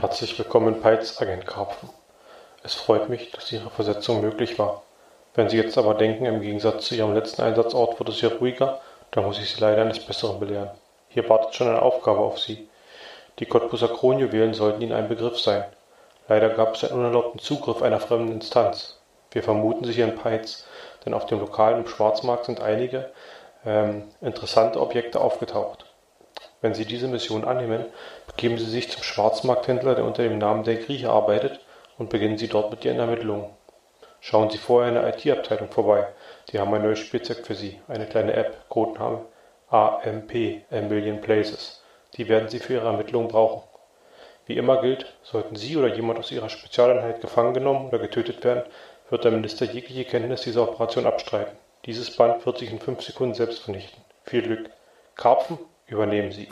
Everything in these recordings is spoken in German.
Herzlich willkommen in Peitz, Agent Karpfen. Es freut mich, dass Ihre Versetzung möglich war. Wenn Sie jetzt aber denken, im Gegensatz zu Ihrem letzten Einsatzort wurde es hier ruhiger, dann muss ich Sie leider eines Besseren belehren. Hier wartet schon eine Aufgabe auf Sie. Die Cottbuser Kronjuwelen sollten Ihnen ein Begriff sein. Leider gab es einen unerlaubten Zugriff einer fremden Instanz. Wir vermuten Sie hier in Peitz, denn auf dem lokalen Schwarzmarkt sind einige ähm, interessante Objekte aufgetaucht. Wenn Sie diese Mission annehmen, begeben Sie sich zum Schwarzmarkthändler, der unter dem Namen der Grieche arbeitet, und beginnen Sie dort mit Ihren Ermittlungen. Schauen Sie vorher in der IT-Abteilung vorbei. Die haben ein neues Spielzeug für Sie, eine kleine App, Codename AMP, A Million Places. Die werden Sie für Ihre Ermittlungen brauchen. Wie immer gilt, sollten Sie oder jemand aus Ihrer Spezialeinheit gefangen genommen oder getötet werden, wird der Minister jegliche Kenntnis dieser Operation abstreiten. Dieses Band wird sich in fünf Sekunden selbst vernichten. Viel Glück. Karpfen, übernehmen Sie.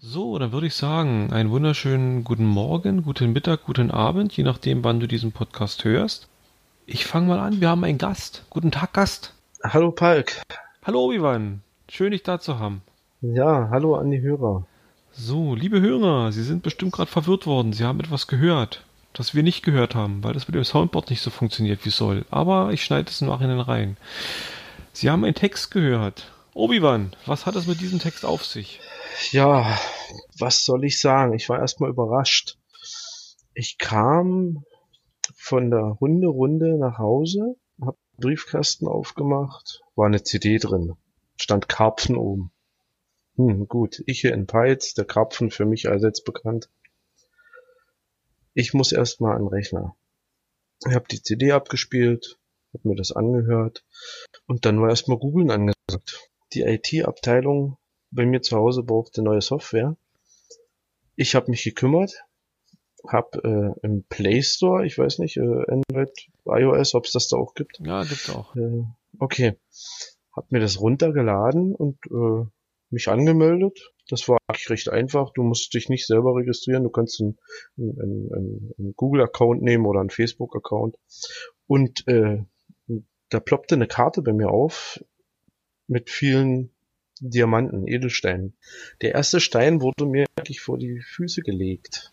So, dann würde ich sagen, einen wunderschönen guten Morgen, guten Mittag, guten Abend, je nachdem, wann du diesen Podcast hörst. Ich fange mal an, wir haben einen Gast. Guten Tag, Gast. Hallo Palk. Hallo Obi-Wan, schön dich da zu haben. Ja, hallo an die Hörer. So, liebe Hörer, Sie sind bestimmt gerade verwirrt worden. Sie haben etwas gehört, das wir nicht gehört haben, weil das mit dem Soundboard nicht so funktioniert, wie es soll. Aber ich schneide es im Nachhinein rein. Sie haben einen Text gehört. Obi-Wan, was hat es mit diesem Text auf sich? Ja, was soll ich sagen? Ich war erstmal überrascht. Ich kam von der Hunderunde nach Hause, hab Briefkasten aufgemacht, war eine CD drin, stand Karpfen oben. Hm, gut, ich hier in Peitz, der Krapfen für mich allseits bekannt. Ich muss erstmal an den Rechner. Ich habe die CD abgespielt, habe mir das angehört und dann war erstmal googeln angesagt. Die IT-Abteilung bei mir zu Hause brauchte neue Software. Ich habe mich gekümmert, habe äh, im Play Store, ich weiß nicht, äh, Android, iOS, ob es das da auch gibt. Ja, gibt's auch. Äh, okay, habe mir das runtergeladen und äh, mich angemeldet. Das war eigentlich recht einfach. Du musst dich nicht selber registrieren. Du kannst einen, einen, einen, einen Google-Account nehmen oder einen Facebook-Account. Und äh, da ploppte eine Karte bei mir auf mit vielen Diamanten, Edelsteinen. Der erste Stein wurde mir eigentlich vor die Füße gelegt.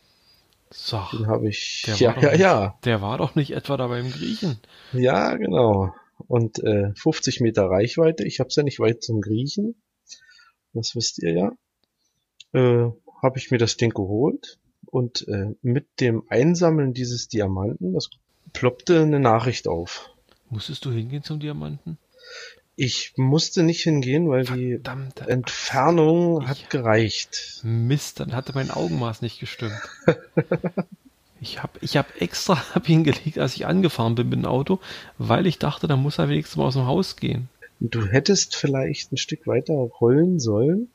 So, Den habe ich. der Ja, war doch ja, nicht, ja. Der war doch nicht etwa da beim Griechen. Ja, genau. Und äh, 50 Meter Reichweite. Ich habe es ja nicht weit zum Griechen. Das wisst ihr ja. Äh, habe ich mir das Ding geholt und äh, mit dem Einsammeln dieses Diamanten, das ploppte eine Nachricht auf. Musstest du hingehen zum Diamanten? Ich musste nicht hingehen, weil die Verdammte Entfernung hat Ich- gereicht. Mist, dann hatte mein Augenmaß nicht gestimmt. Ich habe ich hab extra hab hingelegt, als ich angefahren bin mit dem Auto, weil ich dachte, da muss er wenigstens mal aus dem Haus gehen. Du hättest vielleicht ein Stück weiter rollen sollen,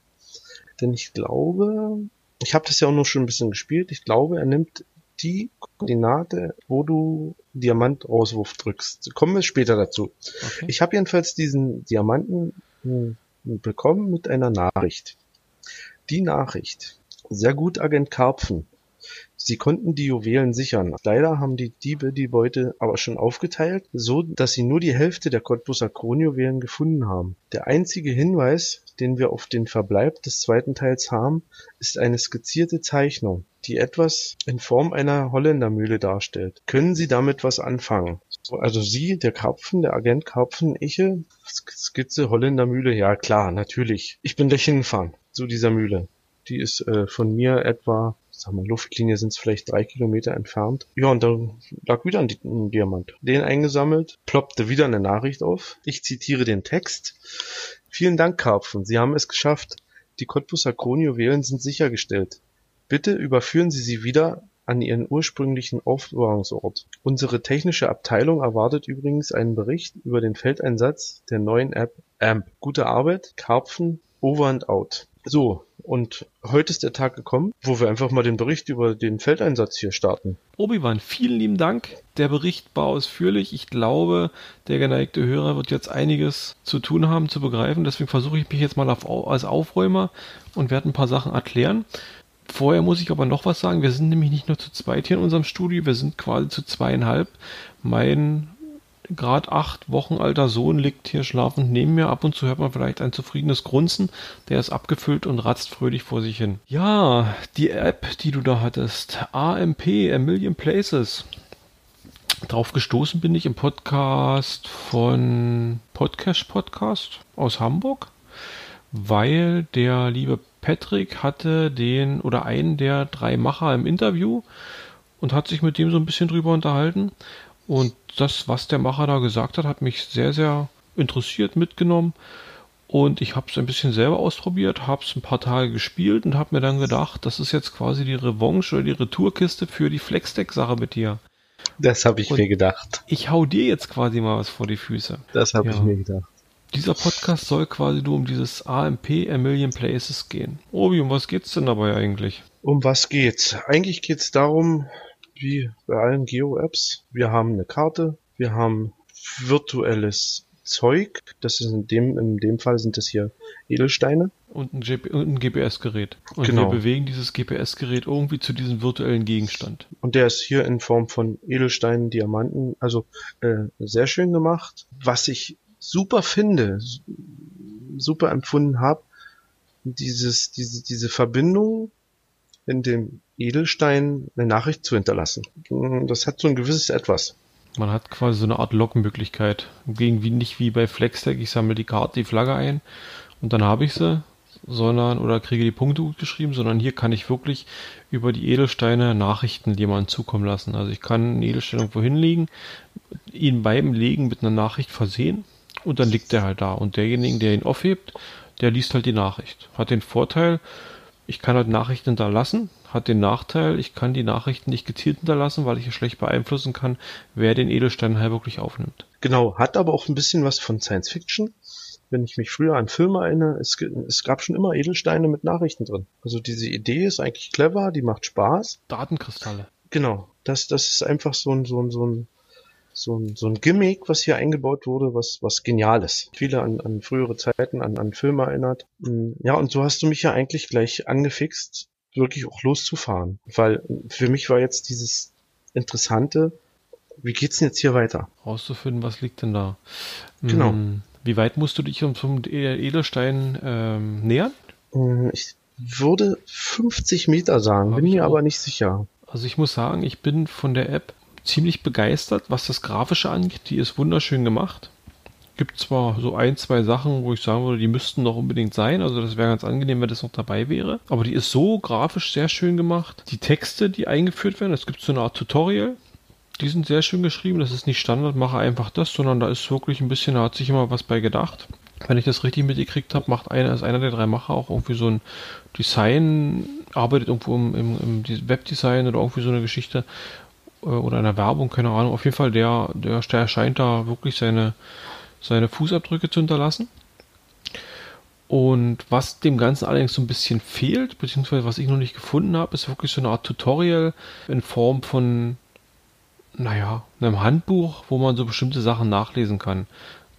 denn ich glaube, ich habe das ja auch noch schon ein bisschen gespielt. Ich glaube, er nimmt die Koordinate, wo du Diamantauswurf drückst. Kommen wir später dazu. Okay? Ich habe jedenfalls diesen Diamanten hm, bekommen mit einer Nachricht. Die Nachricht. Sehr gut, Agent Karpfen. Sie konnten die Juwelen sichern. Leider haben die Diebe die Beute aber schon aufgeteilt, so dass sie nur die Hälfte der Cottbuser Kronjuwelen gefunden haben. Der einzige Hinweis, den wir auf den Verbleib des zweiten Teils haben, ist eine skizzierte Zeichnung, die etwas in Form einer Holländermühle darstellt. Können Sie damit was anfangen? So, Also Sie, der Karpfen, der Agent Karpfen, ich, Skizze Holländermühle, ja klar, natürlich. Ich bin gleich hingefahren zu dieser Mühle. Die ist äh, von mir etwa, sag mal, Luftlinie sind es vielleicht drei Kilometer entfernt. Ja, und da lag wieder ein, ein Diamant. Den eingesammelt, ploppte wieder eine Nachricht auf. Ich zitiere den Text. Vielen Dank, Karpfen. Sie haben es geschafft. Die Cottbuser Kronjuwelen sind sichergestellt. Bitte überführen Sie sie wieder an ihren ursprünglichen Aufbewahrungsort. Unsere technische Abteilung erwartet übrigens einen Bericht über den Feldeinsatz der neuen App AMP. Gute Arbeit, Karpfen, over and out. So, und heute ist der Tag gekommen, wo wir einfach mal den Bericht über den Feldeinsatz hier starten. Obi-Wan, vielen lieben Dank. Der Bericht war ausführlich. Ich glaube, der geneigte Hörer wird jetzt einiges zu tun haben, zu begreifen. Deswegen versuche ich mich jetzt mal auf, als Aufräumer und werde ein paar Sachen erklären. Vorher muss ich aber noch was sagen. Wir sind nämlich nicht nur zu zweit hier in unserem Studio, wir sind quasi zu zweieinhalb. Mein gerade acht Wochen alter Sohn liegt hier schlafend neben mir. Ab und zu hört man vielleicht ein zufriedenes Grunzen. Der ist abgefüllt und ratzt fröhlich vor sich hin. Ja, die App, die du da hattest. AMP, A Million Places. Drauf gestoßen bin ich im Podcast von Podcast Podcast aus Hamburg, weil der liebe Patrick hatte den oder einen der drei Macher im Interview und hat sich mit dem so ein bisschen drüber unterhalten. Und das, was der Macher da gesagt hat, hat mich sehr, sehr interessiert mitgenommen. Und ich habe es ein bisschen selber ausprobiert, habe es ein paar Tage gespielt und habe mir dann gedacht, das ist jetzt quasi die Revanche oder die Retourkiste für die Flexdeck-Sache mit dir. Das habe ich und mir gedacht. Ich hau dir jetzt quasi mal was vor die Füße. Das habe ja. ich mir gedacht. Dieser Podcast soll quasi nur um dieses AMP A Million Places gehen. Obi, um was geht's denn dabei eigentlich? Um was geht's? Eigentlich geht's darum, wie bei allen Geo-Apps. Wir haben eine Karte, wir haben virtuelles Zeug. Das ist in dem, in dem Fall sind das hier Edelsteine. Und ein, ein GPS-Gerät. Und genau. wir bewegen dieses GPS-Gerät irgendwie zu diesem virtuellen Gegenstand. Und der ist hier in Form von Edelsteinen, Diamanten, also äh, sehr schön gemacht. Was ich super finde, super empfunden habe, dieses, diese, diese Verbindung in dem Edelstein eine Nachricht zu hinterlassen. Das hat so ein gewisses Etwas. Man hat quasi so eine Art Lockmöglichkeit. Gegen wie nicht wie bei Flexdeck, ich sammle die Karte, die Flagge ein und dann habe ich sie, sondern oder kriege die Punkte gut geschrieben, sondern hier kann ich wirklich über die Edelsteine Nachrichten jemandem zukommen lassen. Also ich kann einen Edelstein irgendwo hinlegen, ihn beim Legen mit einer Nachricht versehen und dann liegt der halt da. Und derjenige, der ihn aufhebt, der liest halt die Nachricht. Hat den Vorteil, ich kann halt Nachrichten hinterlassen, hat den Nachteil, ich kann die Nachrichten nicht gezielt hinterlassen, weil ich es schlecht beeinflussen kann, wer den Edelstein halt wirklich aufnimmt. Genau, hat aber auch ein bisschen was von Science Fiction. Wenn ich mich früher an Filme erinnere, es, es gab schon immer Edelsteine mit Nachrichten drin. Also diese Idee ist eigentlich clever, die macht Spaß. Datenkristalle. Genau, das, das ist einfach so ein, so ein, so ein so ein, so ein Gimmick, was hier eingebaut wurde, was, was genial ist. Viele an, an frühere Zeiten, an, an Filme erinnert. Mm, ja, und so hast du mich ja eigentlich gleich angefixt, wirklich auch loszufahren. Weil für mich war jetzt dieses Interessante, wie geht's denn jetzt hier weiter? Rauszufinden, was liegt denn da? Genau. Mm, wie weit musst du dich zum Edelstein ähm, nähern? Mm, ich würde 50 Meter sagen, Hab bin mir aber nicht sicher. Also ich muss sagen, ich bin von der App ziemlich begeistert, was das Grafische angeht. Die ist wunderschön gemacht. Gibt zwar so ein, zwei Sachen, wo ich sagen würde, die müssten noch unbedingt sein. Also das wäre ganz angenehm, wenn das noch dabei wäre. Aber die ist so grafisch sehr schön gemacht. Die Texte, die eingeführt werden, es gibt so eine Art Tutorial. Die sind sehr schön geschrieben. Das ist nicht Standard, mache einfach das, sondern da ist wirklich ein bisschen, da hat sich immer was bei gedacht. Wenn ich das richtig mitgekriegt habe, macht einer, ist einer der drei Macher auch irgendwie so ein Design, arbeitet irgendwo im, im, im Webdesign oder irgendwie so eine Geschichte äh, oder einer Werbung, keine Ahnung. Auf jeden Fall, der, der, der scheint da wirklich seine, seine Fußabdrücke zu hinterlassen. Und was dem Ganzen allerdings so ein bisschen fehlt, beziehungsweise was ich noch nicht gefunden habe, ist wirklich so eine Art Tutorial in Form von, naja, einem Handbuch, wo man so bestimmte Sachen nachlesen kann.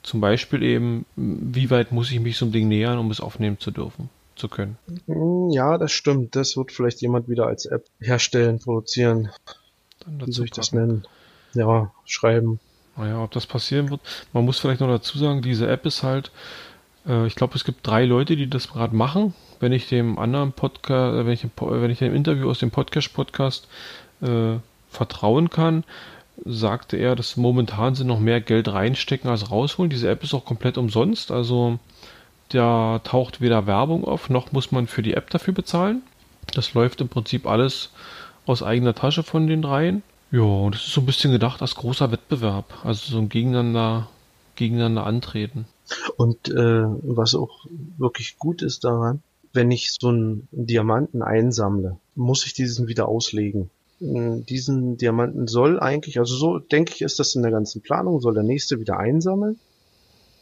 Zum Beispiel eben, wie weit muss ich mich so einem Ding nähern, um es aufnehmen zu dürfen, zu können. Ja, das stimmt. Das wird vielleicht jemand wieder als App herstellen, produzieren. Dann Wie soll ich das nennen? Ja, schreiben. Naja, ob das passieren wird. Man muss vielleicht noch dazu sagen, diese App ist halt, äh, ich glaube, es gibt drei Leute, die das gerade machen. Wenn ich dem anderen Podcast, äh, wenn ich, wenn ich dem Interview aus dem Podcast-Podcast äh, vertrauen kann, sagte er, dass momentan sie noch mehr Geld reinstecken als rausholen. Diese App ist auch komplett umsonst, also da taucht weder Werbung auf, noch muss man für die App dafür bezahlen. Das läuft im Prinzip alles aus eigener Tasche von den dreien. Ja, das ist so ein bisschen gedacht als großer Wettbewerb. Also so ein Gegeneinander, gegeneinander antreten. Und äh, was auch wirklich gut ist daran, wenn ich so einen Diamanten einsammle, muss ich diesen wieder auslegen. Hm, diesen Diamanten soll eigentlich, also so denke ich, ist das in der ganzen Planung, soll der nächste wieder einsammeln,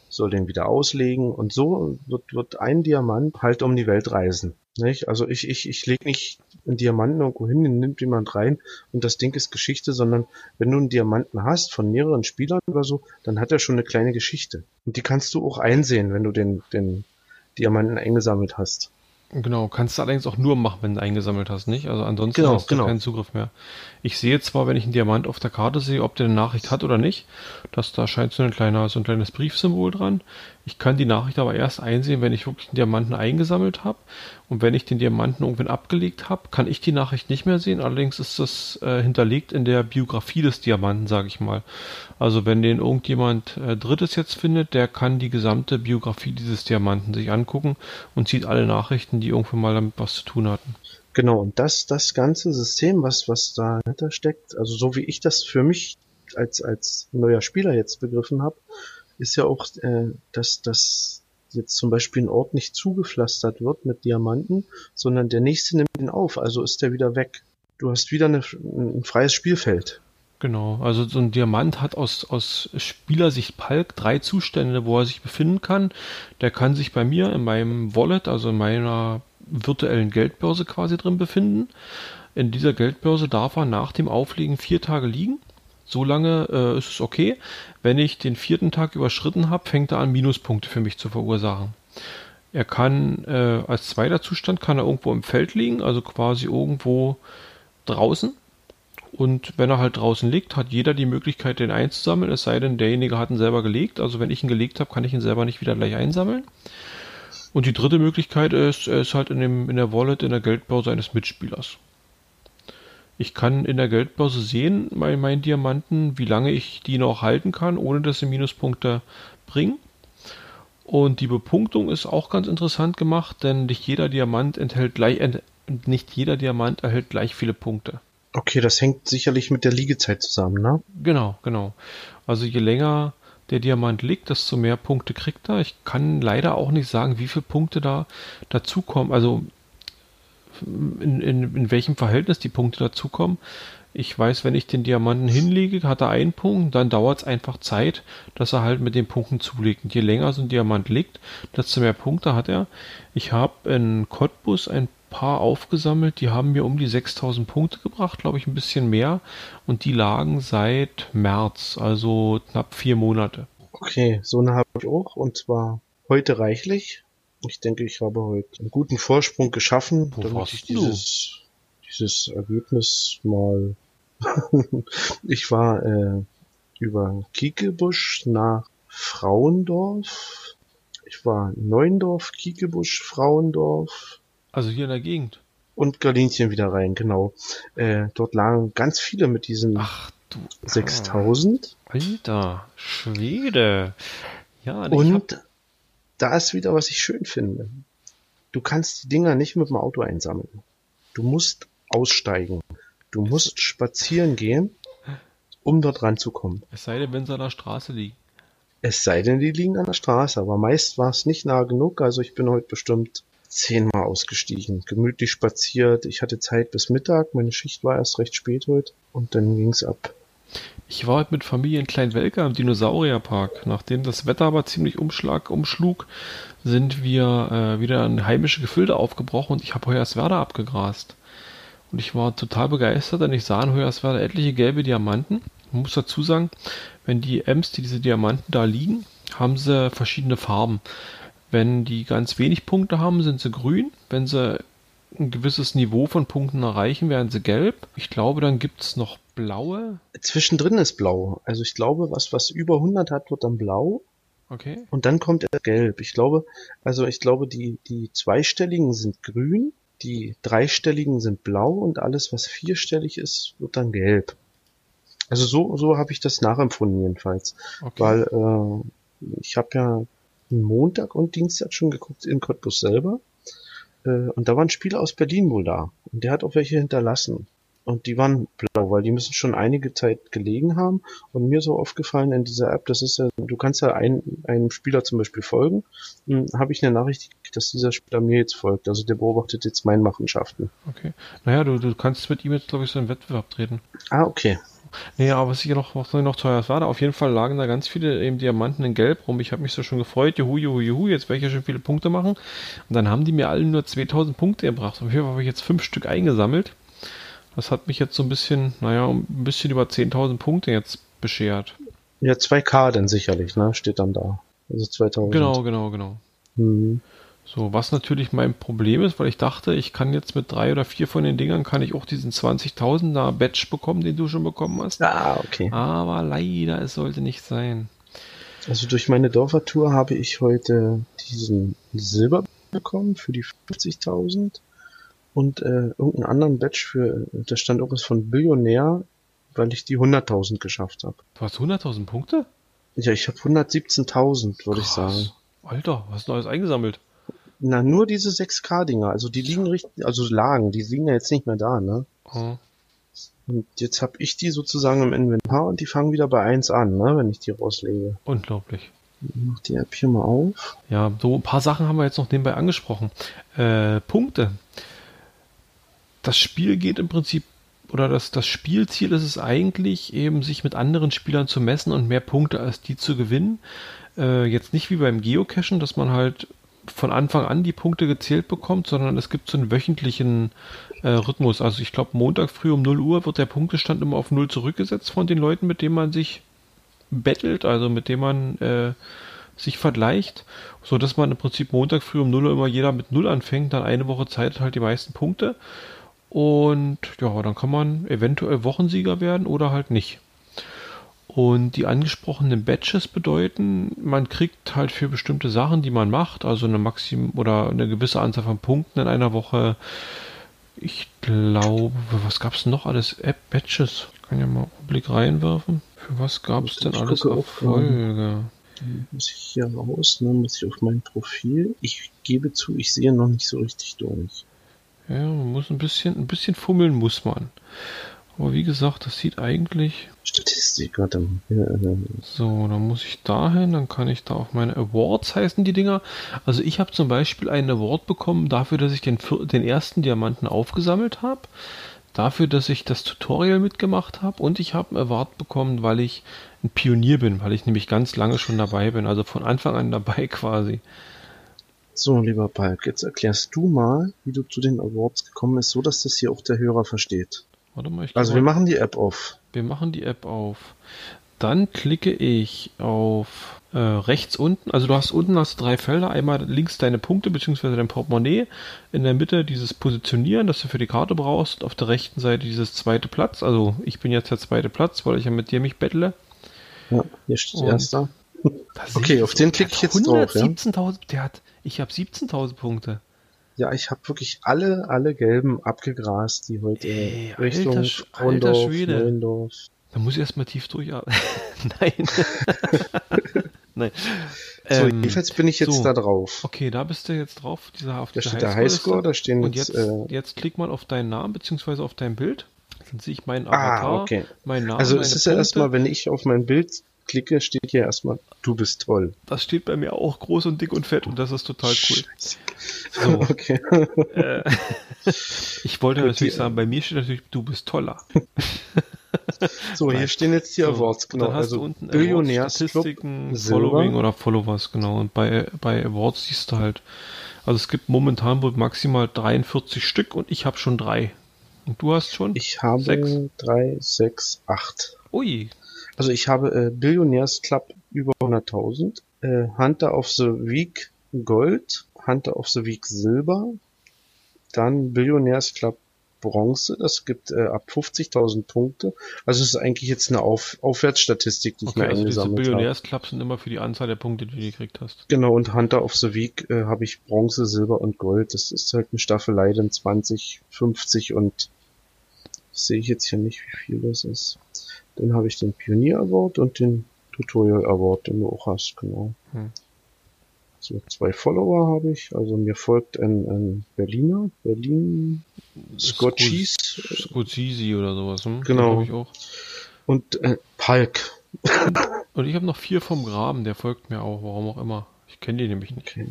soll den wieder auslegen und so wird, wird ein Diamant halt um die Welt reisen. Nicht? Also ich, ich, ich lege nicht einen Diamanten irgendwo hin, den nimmt jemand rein und das Ding ist Geschichte, sondern wenn du einen Diamanten hast von mehreren Spielern oder so, dann hat er schon eine kleine Geschichte. Und die kannst du auch einsehen, wenn du den, den Diamanten eingesammelt hast. Genau, kannst du allerdings auch nur machen, wenn du eingesammelt hast, nicht? Also ansonsten Genau, hast du genau. keinen Zugriff mehr. Ich sehe zwar, wenn ich einen Diamant auf der Karte sehe, ob der eine Nachricht hat oder nicht, dass da scheint so ein kleiner, so ein kleines Briefsymbol dran. Ich kann die Nachricht aber erst einsehen, wenn ich wirklich einen Diamanten eingesammelt habe. Und wenn ich den Diamanten irgendwann abgelegt habe, kann ich die Nachricht nicht mehr sehen. Allerdings ist das äh, hinterlegt in der Biografie des Diamanten, sage ich mal. Also wenn den irgendjemand äh, Drittes jetzt findet, der kann die gesamte Biografie dieses Diamanten sich angucken und sieht alle Nachrichten, die irgendwann mal damit was zu tun hatten. Genau, und das, das ganze System, was, was dahinter steckt, also so wie ich das für mich als, als neuer Spieler jetzt begriffen habe, ist ja auch, äh, dass, dass jetzt zum Beispiel ein Ort nicht zugepflastert wird mit Diamanten, sondern der nächste nimmt ihn auf, also ist der wieder weg. Du hast wieder eine, ein freies Spielfeld. Genau, also so ein Diamant hat aus, aus Spielersicht Palk drei Zustände, wo er sich befinden kann. Der kann sich bei mir in meinem Wallet, also in meiner virtuellen Geldbörse quasi drin befinden. In dieser Geldbörse darf er nach dem Auflegen vier Tage liegen. So lange äh, ist es okay. Wenn ich den vierten Tag überschritten habe, fängt er an, Minuspunkte für mich zu verursachen. Er kann äh, als zweiter Zustand kann er irgendwo im Feld liegen, also quasi irgendwo draußen. Und wenn er halt draußen liegt, hat jeder die Möglichkeit, den einzusammeln, es sei denn, derjenige hat ihn selber gelegt. Also wenn ich ihn gelegt habe, kann ich ihn selber nicht wieder gleich einsammeln. Und die dritte Möglichkeit ist, er ist halt in, dem, in der Wallet, in der Geldbörse eines Mitspielers. Ich kann in der Geldbörse sehen, bei meinen Diamanten, wie lange ich die noch halten kann, ohne dass sie Minuspunkte bringen. Und die Bepunktung ist auch ganz interessant gemacht, denn nicht jeder Diamant enthält gleich, nicht jeder Diamant erhält gleich viele Punkte. Okay, das hängt sicherlich mit der Liegezeit zusammen, ne? Genau, genau. Also je länger der Diamant liegt, desto mehr Punkte kriegt er. Ich kann leider auch nicht sagen, wie viele Punkte da dazukommen. Also in, in, in welchem Verhältnis die Punkte dazukommen. Ich weiß, wenn ich den Diamanten hinlege, hat er einen Punkt, dann dauert es einfach Zeit, dass er halt mit den Punkten zulegt. Und je länger so ein Diamant liegt, desto mehr Punkte hat er. Ich habe in Cottbus ein paar aufgesammelt, die haben mir um die 6000 Punkte gebracht, glaube ich, ein bisschen mehr. Und die lagen seit März, also knapp vier Monate. Okay, so eine habe ich auch und zwar heute reichlich. Ich denke, ich habe heute einen guten Vorsprung geschaffen, Wo damit ich du? dieses, dieses Ergebnis mal. ich war äh, über Kiekebusch nach Frauendorf. Ich war Neuendorf, Kiekebusch, Frauendorf Also hier in der Gegend. und Galinchen wieder rein, genau. Äh, dort lagen ganz viele mit diesen Ach du. 6000. Alter, Schwede. Ja, Und da ist wieder, was ich schön finde. Du kannst die Dinger nicht mit dem Auto einsammeln. Du musst aussteigen. Du musst spazieren gehen, um dort ranzukommen. es sei denn, wenn sie an der Straße liegen. Es sei denn, die liegen an der Straße, aber meist war es nicht nah genug. Also ich bin heute bestimmt zehnmal ausgestiegen, gemütlich spaziert. Ich hatte Zeit bis Mittag, meine Schicht war erst recht spät heute und dann ging's ab. Ich war heute mit Familie in Kleinwelker im Dinosaurierpark. Nachdem das Wetter aber ziemlich umschlag, umschlug, sind wir äh, wieder in heimische Gefilde aufgebrochen und ich habe Hoyerswerda abgegrast. Und ich war total begeistert, denn ich sah in Hoyerswerda etliche gelbe Diamanten. Man muss dazu sagen, wenn die Ems, die diese Diamanten da liegen, haben sie verschiedene Farben. Wenn die ganz wenig Punkte haben, sind sie grün. Wenn sie ein gewisses Niveau von Punkten erreichen, werden sie gelb. Ich glaube, dann gibt es noch blaue. Zwischendrin ist blau. Also ich glaube, was, was über 100 hat, wird dann blau. Okay. Und dann kommt er gelb. Ich glaube, also ich glaube, die, die zweistelligen sind grün, die dreistelligen sind blau und alles, was vierstellig ist, wird dann gelb. Also so, so habe ich das nachempfunden jedenfalls. okay. Weil äh, ich habe ja Montag und Dienstag schon geguckt in Cottbus selber. Äh, und da war ein Spieler aus Berlin wohl da. Und der hat auch welche hinterlassen. Und die waren blau, weil die müssen schon einige Zeit gelegen haben. Und mir so aufgefallen in dieser App, das ist ja, du kannst ja ein, einem Spieler zum Beispiel folgen. Hm, Habe ich eine Nachricht dass dieser Spieler mir jetzt folgt. Also der beobachtet jetzt meine Machenschaften. Okay. Naja, du, du kannst mit ihm jetzt, glaube ich, so einen Wettbewerb treten. Ah, okay. Nee, aber was hier noch, was noch teuer war, da auf jeden Fall lagen da ganz viele eben Diamanten in Gelb rum. Ich habe mich so schon gefreut, juhu, juhu, juhu, jetzt werde ich ja schon viele Punkte machen. Und dann haben die mir alle nur 2000 Punkte gebracht. Auf jeden Fall habe ich jetzt fünf Stück eingesammelt. Das hat mich jetzt so ein bisschen, naja, ein bisschen über 10.000 Punkte jetzt beschert. Ja, 2K dann sicherlich, ne? Steht dann da. Also 2000. Genau, genau, genau. Mhm. So, was natürlich mein Problem ist, weil ich dachte, ich kann jetzt mit drei oder vier von den Dingern kann ich auch diesen 20.000er Badge bekommen, den du schon bekommen hast. Ah, okay. Aber leider, es sollte nicht sein. Also durch meine Dorfertour habe ich heute diesen Silber bekommen für die 50.000 und äh, irgendeinen anderen Badge für, da stand irgendwas von Billionär, weil ich die 100.000 geschafft habe. Du hast 100.000 Punkte? Ja, ich habe 117.000, würde ich sagen. Alter, was hast du alles eingesammelt? Na, nur diese 6K-Dinger. Also die liegen richtig, also lagen, die liegen ja jetzt nicht mehr da, ne? Oh. Und jetzt habe ich die sozusagen im Inventar und die fangen wieder bei 1 an, ne, wenn ich die rauslege. Unglaublich. Ich mach die App hier mal auf. Ja, so ein paar Sachen haben wir jetzt noch nebenbei angesprochen. Äh, Punkte. Das Spiel geht im Prinzip, oder das, das Spielziel ist es eigentlich, eben sich mit anderen Spielern zu messen und mehr Punkte als die zu gewinnen. Äh, jetzt nicht wie beim Geocachen, dass man halt von Anfang an die Punkte gezählt bekommt, sondern es gibt so einen wöchentlichen äh, Rhythmus. Also ich glaube, Montag früh um 0 Uhr wird der Punktestand immer auf 0 zurückgesetzt von den Leuten, mit denen man sich bettelt, also mit denen man äh, sich vergleicht, so dass man im Prinzip Montag früh um 0 Uhr immer jeder mit 0 anfängt, dann eine Woche Zeit hat halt die meisten Punkte und ja, dann kann man eventuell Wochensieger werden oder halt nicht. Und die angesprochenen Badges bedeuten, man kriegt halt für bestimmte Sachen, die man macht, also eine Maxim oder eine gewisse Anzahl von Punkten in einer Woche. Ich glaube, was gab es noch alles? App-Badges. Ich kann ja mal einen Blick reinwerfen. Für was gab es denn Ich alles gucke auf, Erfolge? Muss ich hier raus, ne, muss ich auf mein Profil. Ich gebe zu, ich sehe noch nicht so richtig durch. Ja, man muss ein bisschen, ein bisschen fummeln muss man. Aber wie gesagt, das sieht eigentlich Statistik, warte mal. So, dann muss ich dahin, dann kann ich da auf meine Awards heißen die Dinger. Also ich habe zum Beispiel einen Award bekommen dafür, dass ich den, den ersten Diamanten aufgesammelt habe, dafür, dass ich das Tutorial mitgemacht habe und ich habe einen Award bekommen, weil ich ein Pionier bin, weil ich nämlich ganz lange schon dabei bin, also von Anfang an dabei quasi. So, lieber Palk, jetzt erklärst du mal, wie du zu den Awards gekommen bist, so dass das hier auch der Hörer versteht. Warte mal, ich Also wir mal- machen die App auf. Wir machen die App auf. Dann klicke ich auf äh, rechts unten. Also du hast unten hast drei Felder. Einmal links deine Punkte bzw. dein Portemonnaie. In der Mitte dieses Positionieren, das du für die Karte brauchst. Auf der rechten Seite dieses zweite Platz. Also ich bin jetzt der zweite Platz, weil ich ja mit dir mich bettle. Ja, hier steht Und- erster. Okay, auf den klicke ich jetzt drauf, ja? 117.000. Der hat, ich habe 17.000 Punkte. Ja, ich habe wirklich alle, alle gelben abgegrast, die heute Ey, Richtung alter Sch- Frauendorf, alter Schwede. Neuendorf. Da muss ich erstmal tief durchatmen. Nein. Nein. So, Ähm, jedenfalls bin ich jetzt so. da drauf. Okay, da bist du jetzt drauf. Dieser, auf Da steht der. Highscore, da stehen Und jetzt, jetzt, äh, jetzt klick mal auf deinen Namen beziehungsweise auf dein Bild. Dann sehe ich meinen Ah, Avatar, okay. meinen Namen, Also es ist ja erstmal, wenn ich auf mein Bild klicke, steht hier erstmal, du bist toll. Das steht bei mir auch groß und dick und fett und das ist total cool. So. Okay. Äh, ich wollte Gut, natürlich die- sagen, bei mir steht natürlich, du bist toller. So, hier stehen jetzt die Awards, genau. Dann hast Also du unten Billionärs Awards, Statistiken, Silber. Following oder Followers, genau. Und bei, bei Awards siehst du halt, also es gibt momentan wohl maximal 43 Stück und ich habe schon drei. Und du hast schon? Ich habe Sechs. drei, sechs, acht. Ui, Also ich habe äh, Billionärs Club über 100.000, äh, Hunter of the Week Gold, Hunter of the Week Silber, dann Billionärs Club Bronze, das gibt äh, ab 50.000 Punkte. Also es ist eigentlich jetzt eine Auf Aufwärtsstatistik, die ich okay, mir also diese eingesammelt habe. Billionärsclubs sind immer für die Anzahl der Punkte, die du gekriegt hast. Genau, und Hunter of the Week äh, habe ich Bronze, Silber und Gold. Das ist halt eine Staffelei, dann 20, 50 und sehe ich jetzt hier nicht, wie viel das ist. Dann habe ich den Pionier Award und den Tutorial Award, den du auch hast, genau. Hm. So, zwei Follower habe ich. Also mir folgt ein, ein Berliner, Berlin Scotchies Scorsese oder sowas, hm? Genau. Ich auch. und äh, Palk. Und ich habe noch vier vom Graben, der folgt mir auch, warum auch immer. Ich kenne den nämlich nicht. Okay.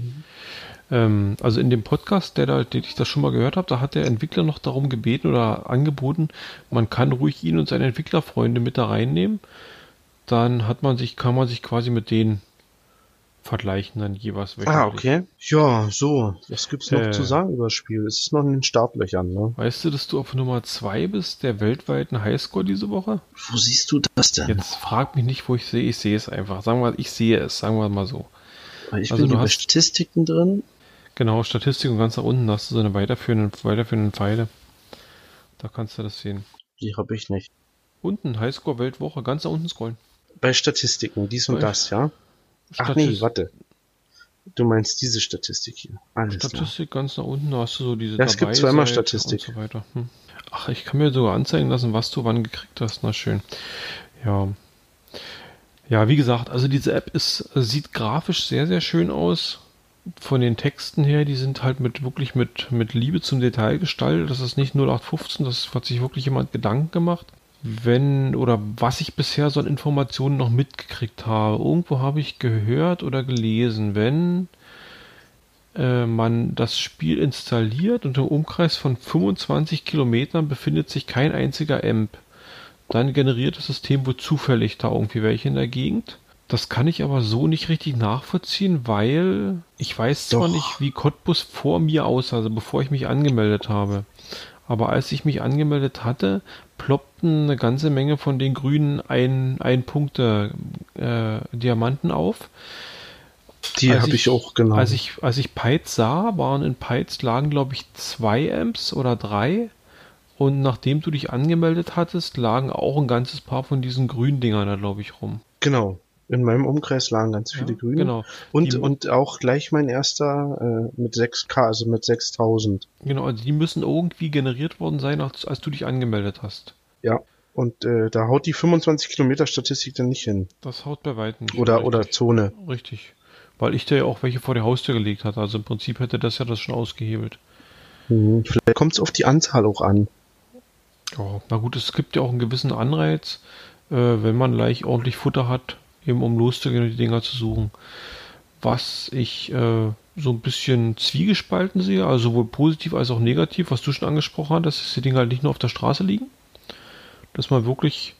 Ähm, also in dem Podcast, der da, den ich das schon mal gehört habe, da hat der Entwickler noch darum gebeten oder angeboten, man kann ruhig ihn und seine Entwicklerfreunde mit da reinnehmen. Dann hat man sich, kann man sich quasi mit denen vergleichen dann jeweils Ah, wöchentlich. okay. Ja, so. Was gibt's noch Äh. zu sagen über das Spiel? Es ist noch in den Startlöchern, ne? Weißt du, dass du auf Nummer zwei bist, der weltweiten Highscore diese Woche? Wo siehst du das denn? Jetzt frag mich nicht, wo ich sehe, ich sehe es einfach. Sagen wir, ich sehe es, sagen wir mal so. Ich Also bin bei hast- Statistiken drin. Genau, Statistik und ganz nach unten hast du so eine weiterführenden, weiterführenden Pfeile. Da kannst du das sehen. Die habe ich nicht. Unten, Highscore Weltwoche, ganz nach unten scrollen. Bei Statistiken, dies und Bei das, ja? Ach Statis- nee, warte. Du meinst diese Statistik hier. Alles klar. Statistik ganz nach unten, da hast du so diese Ja, es gibt zweimal Statistik. und so weiter. Hm. Ach, ich kann mir sogar anzeigen lassen, was du wann gekriegt hast. Na schön. Ja. Ja, wie gesagt, also diese App ist, sieht grafisch sehr, sehr schön aus. Von den Texten her, die sind halt mit wirklich mit, mit Liebe zum Detail gestaltet. Das ist nicht 0815, das hat sich wirklich jemand Gedanken gemacht. Wenn oder was ich bisher so an Informationen noch mitgekriegt habe, irgendwo habe ich gehört oder gelesen, wenn äh, man das Spiel installiert und im Umkreis von 25 Kilometern befindet sich kein einziger Amp, dann generiert das System wohl zufällig da irgendwie welche in der Gegend. Das kann ich aber so nicht richtig nachvollziehen, weil ich weiß zwar Doch. nicht, wie Cottbus vor mir aussah, also bevor ich mich angemeldet habe. Aber als ich mich angemeldet hatte, ploppten eine ganze Menge von den grünen ein, ein Punkte äh, Diamanten auf. Die habe ich, auch genau. Als ich, als ich Peitz sah, waren in Peitz lagen, glaube ich, zwei Amps oder drei. Und nachdem du dich angemeldet hattest, lagen auch ein ganzes paar von diesen grünen Dingern da, glaube ich, rum. genau. In meinem Umkreis lagen ganz viele Ja, Grüne. Genau, Und, Die- und auch gleich mein erster äh, mit 6K, also mit 6000. genau. Also die müssen irgendwie generiert worden sein, als, als du dich angemeldet hast. Ja. Und äh, da haut die 25 Kilometer Statistik dann nicht hin. Das haut bei weitem nicht. Oder, richtig. oder Zone. Richtig. Weil ich dir ja auch welche vor die Haustür gelegt hatte. Also im Prinzip hätte das ja das schon ausgehebelt. Mhm. Vielleicht kommt es auf die Anzahl auch an. Ja, na gut, es gibt ja auch einen gewissen Anreiz, äh, wenn man gleich ordentlich Futter hat, eben um loszugehen und die Dinger zu suchen. Was ich äh, so ein bisschen zwiegespalten sehe, also sowohl positiv als auch negativ, was du schon angesprochen hast, dass die Dinger halt nicht nur auf der Straße liegen, dass man wirklich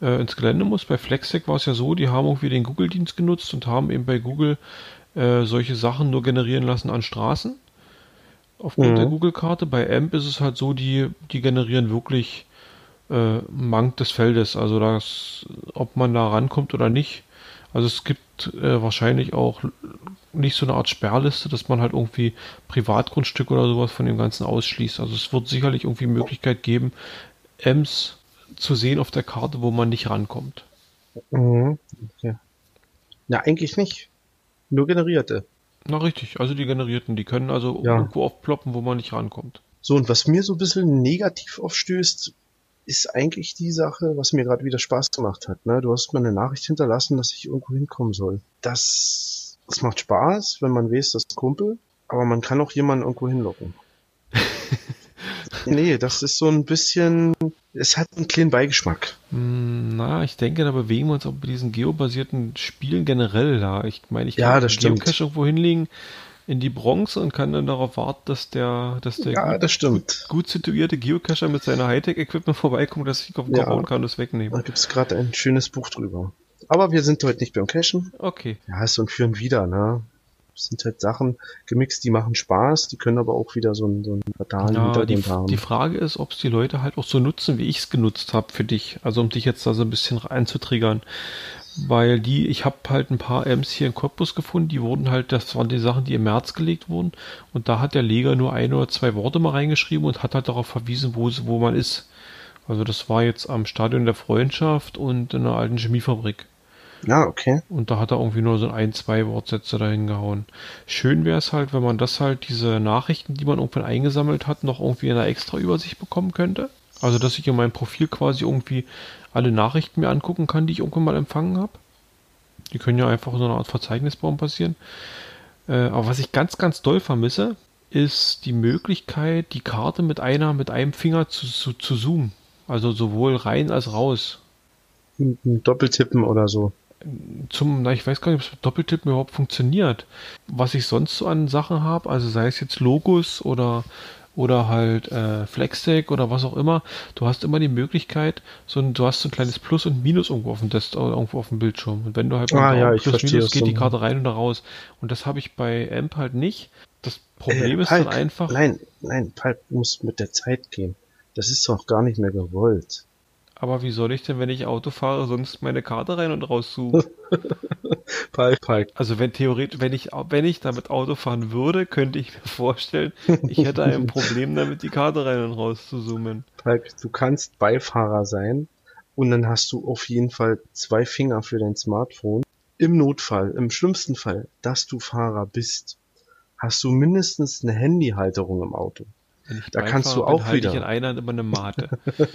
äh, ins Gelände muss. Bei Flextech war es ja so, die haben irgendwie den Google-Dienst genutzt und haben eben bei Google äh, solche Sachen nur generieren lassen an Straßen. Aufgrund Mhm. der Google-Karte. Bei AMP ist es halt so, die, die generieren wirklich äh, Mank des Feldes. Also das, ob man da rankommt oder nicht. Also es gibt äh, wahrscheinlich auch nicht so eine Art Sperrliste, dass man halt irgendwie Privatgrundstücke oder sowas von dem Ganzen ausschließt. Also es wird sicherlich irgendwie Möglichkeit geben, Ems zu sehen auf der Karte, wo man nicht rankommt. Mhm. Okay. Ja, eigentlich nicht. Nur generierte. Na richtig, also die generierten, die können also Ja. irgendwo aufploppen, wo man nicht rankommt. So, und was mir so ein bisschen negativ aufstößt, ist eigentlich die Sache, was mir gerade wieder Spaß gemacht hat. Ne? Du hast mir eine Nachricht hinterlassen, dass ich irgendwo hinkommen soll. Das, das macht Spaß, wenn man weiß, das ist ein Kumpel, aber man kann auch jemanden irgendwo hinlocken. nee, das ist so ein bisschen, es hat einen kleinen Beigeschmack. Hm, Na, ich denke, da bewegen wir uns auch bei diesen geobasierten Spielen generell da. Ich meine, ich Ja, kann das einen stimmt. Geocache irgendwo hinlegen in die Bronx und kann dann darauf warten, dass der, dass der Ja, gut, das stimmt. gut situierte Geocacher mit seiner Hightech-Equipment vorbeikommt, dass ich auf den Ja. Kopf kann und es Da wegnehmen. gibt's gerade ein schönes Buch drüber. Aber wir sind heute nicht beim Cashen. Okay. Ja, ist so ein Für und Wider, ne? Das sind halt Sachen gemixt, die machen Spaß, die können aber auch wieder so einen, so einen fatalen Ja, die, Hintergrund haben. die Frage ist, ob es die Leute halt auch so nutzen, wie ich es genutzt habe für dich. Also um dich jetzt da so ein bisschen reinzutriggern. Weil die, ich habe halt ein paar Amps hier in Cottbus gefunden, die wurden halt, das waren die Sachen, die im März gelegt wurden. Und da hat der Leger nur ein oder zwei Worte mal reingeschrieben und hat halt darauf verwiesen, wo, wo man ist. Also das war jetzt am Stadion der Freundschaft und in einer alten Chemiefabrik. Ja, okay. Und da hat er irgendwie nur so ein, zwei Wortsätze dahin gehauen. Schön wäre es halt, wenn man das halt, diese Nachrichten, die man irgendwann eingesammelt hat, noch irgendwie in einer extra Übersicht bekommen könnte. Also, dass ich in meinem Profil quasi irgendwie alle Nachrichten mir angucken kann, die ich irgendwann mal empfangen habe. Die können ja einfach in so einer Art Verzeichnisbaum passieren. Äh, aber was ich ganz, ganz doll vermisse, ist die Möglichkeit, die Karte mit einer, mit einem Finger zu, zu, zu zoomen. Also sowohl rein als raus. Doppeltippen oder so. zum, na, ich weiß gar nicht, ob es mit Doppeltippen überhaupt funktioniert. Was ich sonst so an Sachen habe, also sei es jetzt Logos oder oder halt äh, Flextech oder was auch immer, du hast immer die Möglichkeit, so ein, du hast so ein kleines Plus und Minus irgendwo auf dem Desktop oder irgendwo auf dem Bildschirm. Und wenn du halt Ah, ja, Plus Minus geht so. die Karte rein und da raus. Und das habe ich bei AMP halt nicht. Das Problem Äh, ist Falk, dann einfach. Nein, nein, Palp muss mit der Zeit gehen. Das ist doch gar nicht mehr gewollt. Aber wie soll ich denn, wenn ich Auto fahre, sonst meine Karte rein und rauszoomen? Palk, Palk. Also wenn theoretisch, wenn ich, wenn ich damit Auto fahren würde, könnte ich mir vorstellen, ich hätte ein Problem damit, die Karte rein und raus zu zoomen. Palk, du kannst Beifahrer sein und dann hast du auf jeden Fall zwei Finger für dein Smartphone. Im Notfall, im schlimmsten Fall, dass du Fahrer bist, hast du mindestens eine Handyhalterung im Auto. Da Beifahrer kannst du bin, auch halte wieder. ich in einer immer eine Mate.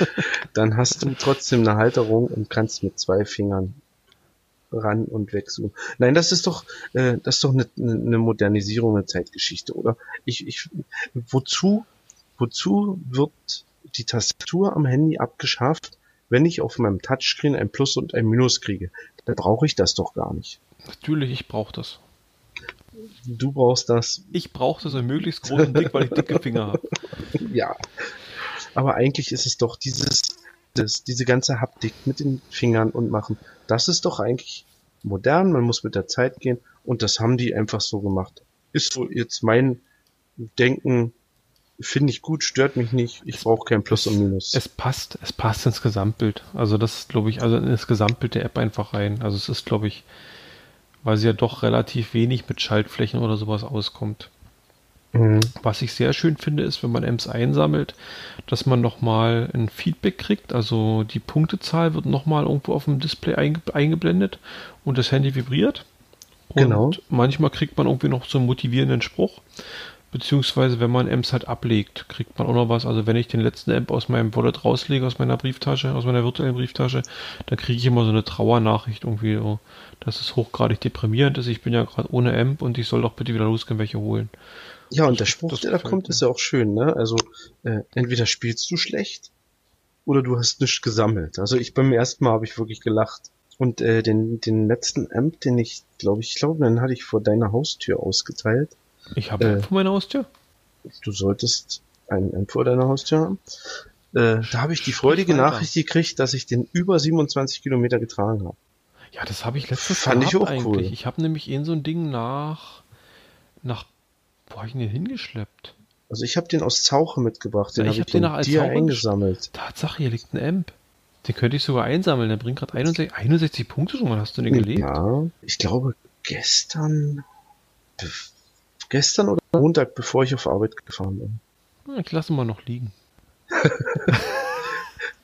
Dann hast du trotzdem eine Halterung und kannst mit zwei Fingern ran und wegzoomen. Nein, das ist doch, äh, das ist doch eine, eine Modernisierung der Zeitgeschichte, oder? Ich, ich, wozu, wozu wird die Tastatur am Handy abgeschafft, wenn ich auf meinem Touchscreen ein Plus und ein Minus kriege? Da brauche ich das doch gar nicht. Natürlich, ich brauche das. Du brauchst das, Ich brauche das in möglichst großen Dick, weil ich dicke Finger habe. ja. Aber eigentlich ist es doch dieses, das, diese ganze Haptik mit den Fingern und machen. Das ist doch eigentlich modern. Man muss mit der Zeit gehen. Und das haben die einfach so gemacht. Ist so jetzt mein Denken. Finde ich gut, stört mich nicht. Ich brauche kein Plus und Minus. Es passt, es passt ins Gesamtbild. Also das ist, glaube ich, also ins Gesamtbild der App einfach rein. Also es ist, glaube ich, weil sie ja doch relativ wenig mit Schaltflächen oder sowas auskommt. Mhm. Was ich sehr schön finde, ist, wenn man Amps einsammelt, dass man nochmal ein Feedback kriegt. Also die Punktezahl wird nochmal irgendwo auf dem Display einge eingeblendet und das Handy vibriert. Und Genau. manchmal kriegt man irgendwie noch so einen motivierenden Spruch. Beziehungsweise, wenn man Amps halt ablegt, kriegt man auch noch was. Also wenn ich den letzten Amp aus meinem Wallet rauslege, aus meiner Brieftasche, aus meiner virtuellen Brieftasche, dann kriege ich immer so eine Trauernachricht irgendwie, so, dass es hochgradig deprimierend ist. Ich bin ja gerade ohne Amp und ich soll doch bitte wieder losgehen, welche holen. Ja, und der Spruch, der da kommt, ist ja auch schön, ne? Also, äh, entweder spielst du schlecht oder du hast nichts gesammelt. Also ich beim ersten Mal habe ich wirklich gelacht. Und äh, den, den letzten Amp, den ich, glaube ich, glaube, den hatte ich vor deiner Haustür ausgeteilt. Ich habe Äh. vor meiner Haustür. Du solltest einen Amp vor deiner Haustür haben. Äh, da habe ich die freudige. Nachricht gekriegt, dass ich den über 27 Kilometer getragen habe. Ja, das habe ich letztens Fand ich auch cool. eigentlich. Ich habe nämlich eh so ein Ding nach, nach, wo hab ich ihn denn hingeschleppt? Also ich habe den aus Zauche mitgebracht, den Ja, habe ich ich, hab den nach als Zauche eingesammelt. Tatsache, hier liegt ein Amp. Den könnte ich sogar einsammeln. Der bringt gerade 61, 61 Punkte schon. Wann hast du den gelegt? Ja, ich glaube gestern, gestern oder Montag, bevor ich auf Arbeit gefahren bin. Hm, Ich lasse ihn mal noch liegen.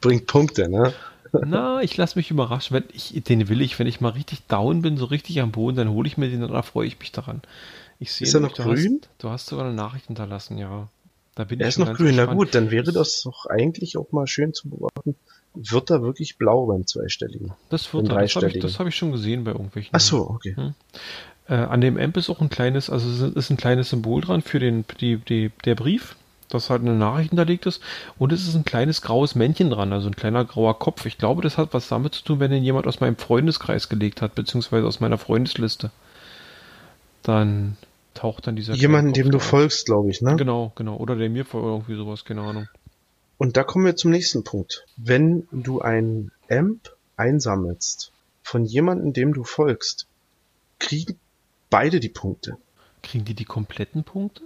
Bringt Punkte, ne? Na, ich lasse mich überraschen. Wenn ich, den will ich, wenn ich mal richtig down bin, so richtig am Boden, dann hole ich mir den und da freue ich mich daran. Ich sehe Ist er noch du grün? Hast, du hast sogar eine Nachricht hinterlassen, ja. Da bin Er ist noch grün, na gespannt. gut, dann wäre das doch eigentlich auch mal schön zu beobachten. Wird er wirklich blau beim Zweistelligen? Das wird er. Das habe ich, das hab ich schon gesehen bei irgendwelchen. Ach so, okay. Äh, an dem Amp ist auch ein kleines, also ist ein kleines Symbol dran für den, die, die, der Brief, das halt eine Nachricht hinterlegt ist. Und es ist ein kleines graues Männchen dran, also ein kleiner grauer Kopf. Ich glaube, das hat was damit zu tun, wenn den jemand aus meinem Freundeskreis gelegt hat, beziehungsweise aus meiner Freundesliste. Dann taucht dann dieser Jemanden, dem du auf. folgst, glaube ich, ne? Genau, genau. Oder der mir folgt, irgendwie sowas, keine Ahnung. Und da kommen wir zum nächsten Punkt. Wenn du ein Amp einsammelst von jemandem, dem du folgst, kriegen beide die Punkte. Kriegen die die kompletten Punkte?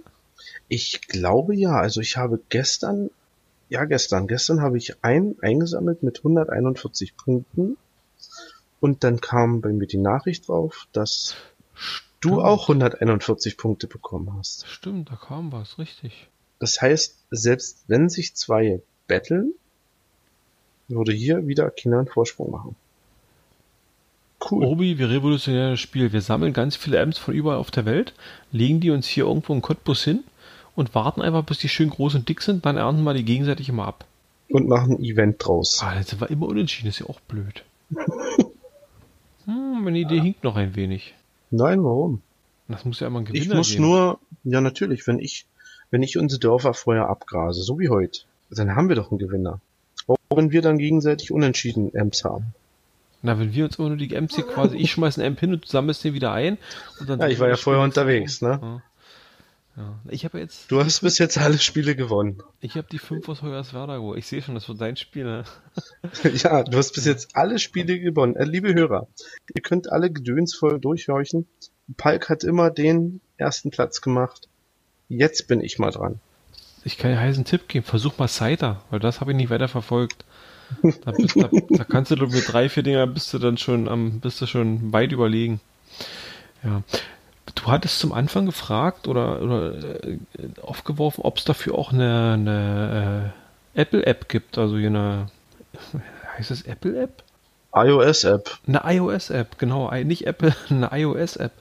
Ich glaube ja. Also ich habe gestern, ja gestern, gestern habe ich einen eingesammelt mit 141 Punkten. Und dann kam bei mir die Nachricht drauf, dass du auch 141 Punkte bekommen hast. Stimmt, da kam was, richtig. Das heißt, selbst wenn sich zwei betteln, würde hier wieder Kinder einen Vorsprung machen. Cool. Obi, wir revolutionieren das Spiel. Wir sammeln ganz viele Amps von überall auf der Welt, legen die uns hier irgendwo in Cottbus hin und warten einfach, bis die schön groß und dick sind, dann ernten wir die gegenseitig immer ab. Und machen ein Event draus. Ah, jetzt sind wir immer unentschieden, ist ja auch blöd. Hm, meine Idee hinkt noch ein wenig. Nein, warum? Das muss ja immer ein Gewinner Ich muss geben. nur, ja natürlich, wenn ich, wenn ich unsere Dörfer vorher abgrase, so wie heute, dann haben wir doch einen Gewinner. Auch wenn wir dann gegenseitig unentschieden Amps haben. Na, wenn wir uns immer nur die Amps hier quasi, ich schmeiß einen Amp hin und du sammelst den wieder ein. Und dann Ja, ich war ja vorher unterwegs, ne? Ja. Ja. Ich habe jetzt, Du hast bis jetzt alle Spiele gewonnen. ich habe die 5 aus Hoyerswerda geholt. Ich sehe schon, das wird dein Spiel. Ne? ja, du hast bis jetzt alle Spiele gewonnen. Äh, liebe Hörer, ihr könnt alle gedönsvoll durchhorchen. Palk hat immer den ersten Platz gemacht. Jetzt bin ich mal dran. ich kann dir heißen Tipp geben. Versuch mal Cider, weil das habe ich nicht weiter verfolgt. Da, da, da kannst du mit drei, vier Dinger bist du dann schon am, bist du schon weit überlegen. Ja. Du hattest zum Anfang gefragt oder, oder äh, aufgeworfen, ob es dafür auch eine, eine äh, Apple-App gibt, also hier eine, heißt es Apple-App? iOS-App. Eine iOS-App, genau, nicht Apple, eine iOS-App.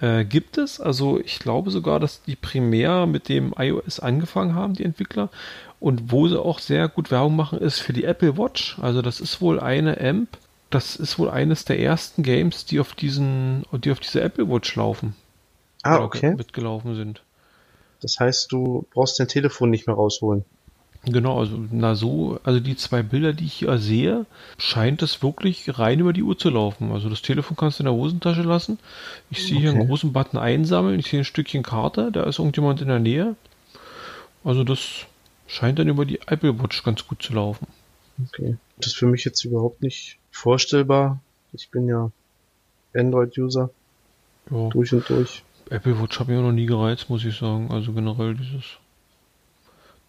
Äh, gibt es, also ich glaube sogar, dass die primär mit dem iOS angefangen haben, die Entwickler. Und wo sie auch sehr gut Werbung machen, ist für die Apple Watch. Also das ist wohl eine Amp, das ist wohl eines der ersten Games, die auf diesen, die auf dieser Apple Watch laufen. Ah, okay. Mitgelaufen sind. Das heißt, du brauchst dein Telefon nicht mehr rausholen. Genau, also na so, also die zwei Bilder, die ich hier sehe, scheint es wirklich rein über die Uhr zu laufen. Also das Telefon kannst du in der Hosentasche lassen. Ich sehe hier einen großen Button einsammeln, ich sehe ein Stückchen Karte, da ist irgendjemand in der Nähe. Also das scheint dann über die Apple Watch ganz gut zu laufen. Okay. Das ist für mich jetzt überhaupt nicht vorstellbar. Ich bin ja Android-User. Ja. Durch und durch. Apple Watch habe ich auch noch nie gereizt, muss ich sagen. Also generell dieses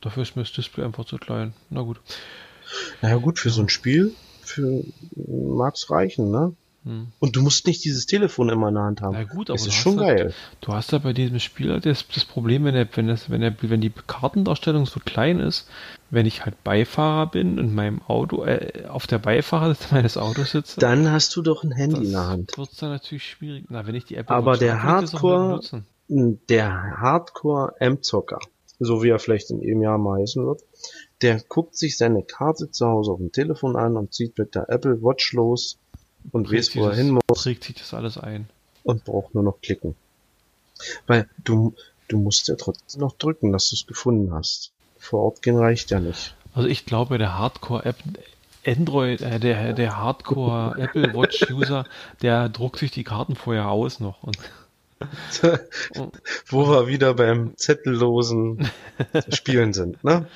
Dafür ist mir das Display einfach zu klein. Na gut. Naja gut, für so ein Spiel für mag's reichen, ne? Hm. Und du musst nicht dieses Telefon immer in der Hand haben. Na gut, aber das ist schon halt, geil. Du hast ja bei diesem Spiel halt das, das Problem, wenn, der, wenn, das, wenn, der, wenn die Kartendarstellung so klein ist, wenn ich halt Beifahrer bin und meinem Auto äh, auf der Beifahrersitze meines Autos sitze, dann hast du doch ein Handy in der Hand. Wird dann natürlich schwierig. Na, wenn ich die Apple aber der Hardcore, der Hardcore M-Zocker, so wie er vielleicht in einem Jahr mal heißen wird, der guckt sich seine Karte zu Hause auf dem Telefon an und zieht mit der Apple Watch los und weiß, wo er hin muss. Trägt sich das alles ein. Und braucht nur noch klicken. Weil du, du musst ja trotzdem noch drücken, dass du es gefunden hast. Vor Ort gehen reicht ja nicht. Also ich glaube, der Hardcore-App Android, äh, der, der Hardcore Apple Watch User, der druckt sich die Karten vorher aus noch und Wo wir wieder beim zettellosen Spielen sind, ne?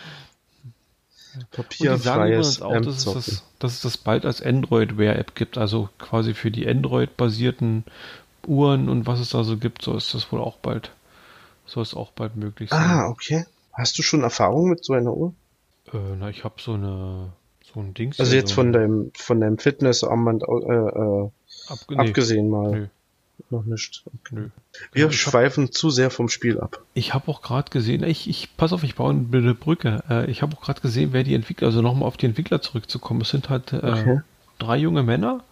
Papierfreies auch, dass es, das, dass es das bald als Android-Wear-App gibt, also quasi für die Android-basierten Uhren und was es da so gibt, so ist das wohl auch bald, soll es auch bald möglich sein. Ah, okay. Hast du schon Erfahrung mit so einer Uhr? Äh, na, ich habe so eine so ein Ding. Also jetzt so von deinem von deinem Fitnessarmband äh, äh, Abge abgesehen mal. Nö noch nicht. Okay. Nö. Wir ich schweifen hab, zu sehr vom Spiel ab. Ich habe auch gerade gesehen, ich, ich pass auf, ich baue eine Brücke. Äh, ich habe auch gerade gesehen, wer die Entwickler, also nochmal auf die Entwickler zurückzukommen. Es sind halt äh, okay. drei junge Männer.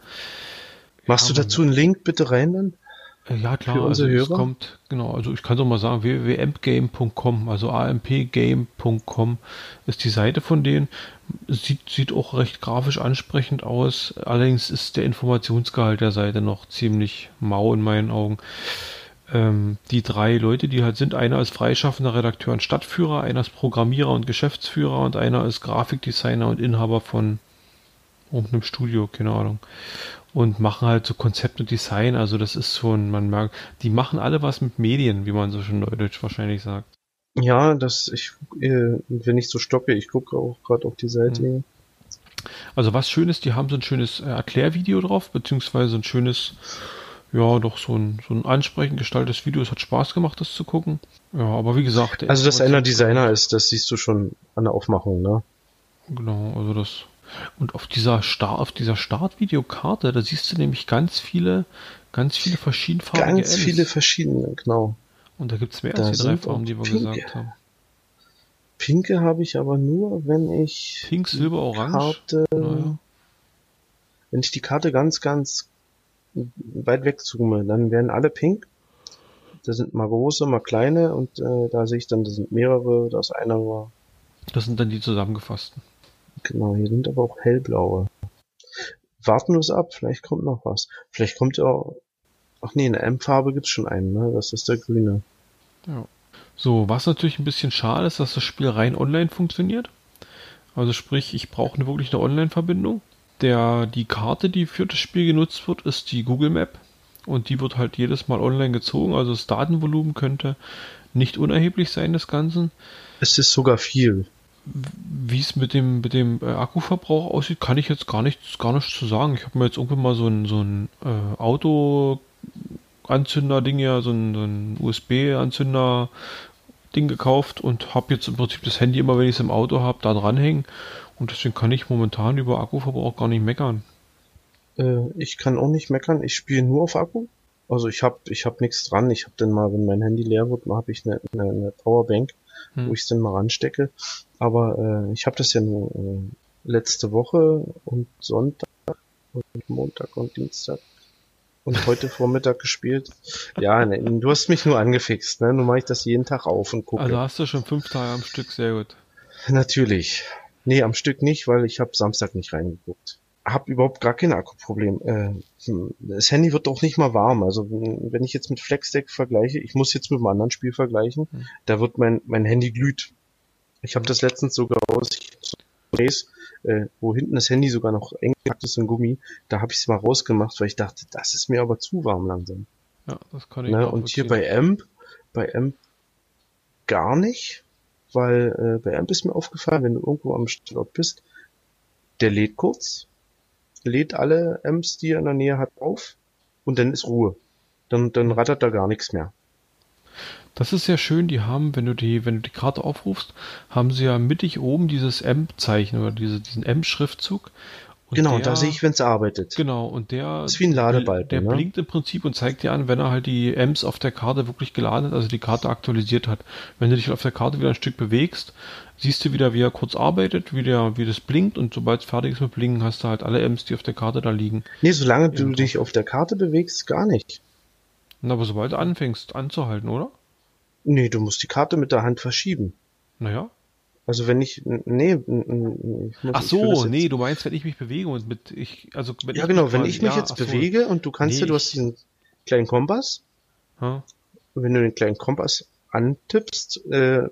Machst du dazu einen Link bitte rein dann? Äh, ja, klar, für unsere also Hörer? kommt, genau, also ich kann so mal sagen, www.ampgame.com, also ampgame.com ist die Seite von denen. Sieht, sieht auch recht grafisch ansprechend aus. Allerdings ist der Informationsgehalt der Seite noch ziemlich mau in meinen Augen. Ähm, die drei Leute, die halt sind, einer ist freischaffender Redakteur und Stadtführer, einer ist Programmierer und Geschäftsführer und einer ist Grafikdesigner und Inhaber von irgendeinem Studio, keine Ahnung und machen halt so Konzept und Design. Also das ist schon, man merkt, die machen alle was mit Medien, wie man so schön neudeutsch wahrscheinlich sagt. Ja, das ich, äh, wenn ich so stocke, ich gucke auch gerade auf die Seite. Mhm. Also was schön ist, die haben so ein schönes äh, Erklärvideo drauf, beziehungsweise ein schönes, ja, doch so ein, so ein ansprechend gestaltetes Video. Es hat Spaß gemacht, das zu gucken. Ja, aber wie gesagt. Also, dass einer Designer ist, das siehst du schon an der Aufmachung, ne? Genau, also das und auf dieser Start, auf dieser Startvideokarte, da siehst du nämlich ganz viele, ganz viele verschiedenfarbige Ganz Ms. viele verschiedene, genau. Und da gibt es mehr da als die drei Farben, die wir Pinke. gesagt haben. Pinke habe ich aber nur, wenn ich Pink, Silber, Orange. Karte, naja. Wenn ich die Karte ganz, ganz weit weg zoome, dann werden alle pink. Da sind mal große, mal kleine und äh, da sehe ich dann, da sind mehrere, da ist einer nur. Das sind dann die zusammengefassten. Genau, hier sind aber auch hellblaue. Warten wir es ab, vielleicht kommt noch was. Vielleicht kommt ja auch. Ach nee, eine M-Farbe gibt's schon einen, ne? Das ist der grüne. Ja. So, was natürlich ein bisschen schade ist, dass das Spiel rein online funktioniert. Also sprich, ich brauche wirklich eine Online-Verbindung. Der, die Karte, die für das Spiel genutzt wird, ist die Google Map. Und die wird halt jedes Mal online gezogen. Also das Datenvolumen könnte nicht unerheblich sein des Ganzen. Es ist sogar viel. Wie es mit dem, mit dem äh, Akkuverbrauch aussieht, kann ich jetzt gar nichts, gar nichts zu sagen. Ich habe mir jetzt irgendwann mal so ein, so ein äh, Auto-Anzünder-Ding ja, so ein, so ein USB-Anzünder Ding gekauft und habe jetzt im Prinzip das Handy immer, wenn ich es im Auto habe, da dranhängen. Und deswegen kann ich momentan über Akkuverbrauch gar nicht meckern. Äh, ich kann auch nicht meckern. Ich spiele nur auf Akku. Also ich habe ich hab nichts dran. Ich habe dann mal, wenn mein Handy leer wird, habe ich eine, eine, eine Powerbank, hm. wo ich es dann mal ranstecke. Aber äh, ich habe das ja nur äh, letzte Woche und Sonntag und Montag und Dienstag und heute Vormittag gespielt. Ja, ne, du hast mich nur angefixt, ne? Nun mache ich das jeden Tag auf und gucke. Also hast du schon fünf Tage am Stück, sehr gut. Natürlich. Nee, am Stück nicht, weil ich habe Samstag nicht reingeguckt. Hab überhaupt gar kein Akkuproblem. Äh, hm, das Handy wird auch nicht mal warm. Also wenn ich jetzt mit Flexdeck vergleiche, ich muss jetzt mit einem anderen Spiel vergleichen, hm. da wird mein, mein Handy glüht. Ich habe das letztens sogar aus, ich äh, wo hinten das Handy sogar noch eng gepackt ist in Gummi, da habe ich es mal rausgemacht, weil ich dachte, das ist mir aber zu warm langsam. Ja, das kann ich ne? Und hier bei Amp, bei Amp gar nicht, weil äh, bei Amp ist mir aufgefallen, wenn du irgendwo am Standort bist, der lädt kurz, lädt alle Amps, die er in der Nähe hat, auf und dann ist Ruhe. Dann, dann rattert da gar nichts mehr. Das ist sehr schön. Die haben, wenn du die, wenn du die Karte aufrufst, haben sie ja mittig oben dieses M-Zeichen oder diese, diesen M-Schriftzug. Genau, der, da sehe ich, wenn es arbeitet. Genau, und der ist wie ein Ladebalken. Der ne? blinkt im Prinzip und zeigt dir an, wenn er halt die M's auf der Karte wirklich geladen hat, also die Karte aktualisiert hat. Wenn du dich auf der Karte wieder ein Stück bewegst, siehst du wieder, wie er kurz arbeitet, wie, der, wie das blinkt und sobald es fertig ist mit Blinken, hast du halt alle M's, die auf der Karte da liegen. Nee, solange du dich auf der Karte bewegst, gar nicht. Na, aber sobald du anfängst anzuhalten, oder? Nee, du musst die Karte mit der Hand verschieben. Naja. Also wenn ich, nee, ich muss, Ach so, nee, du meinst, wenn ich mich bewege und mit, ich, also wenn Ja, genau, wenn ich mich ja, jetzt bewege so. und du kannst nee, ja, du hast diesen kleinen Kompass. Hm? Wenn du den kleinen Kompass antippst, äh,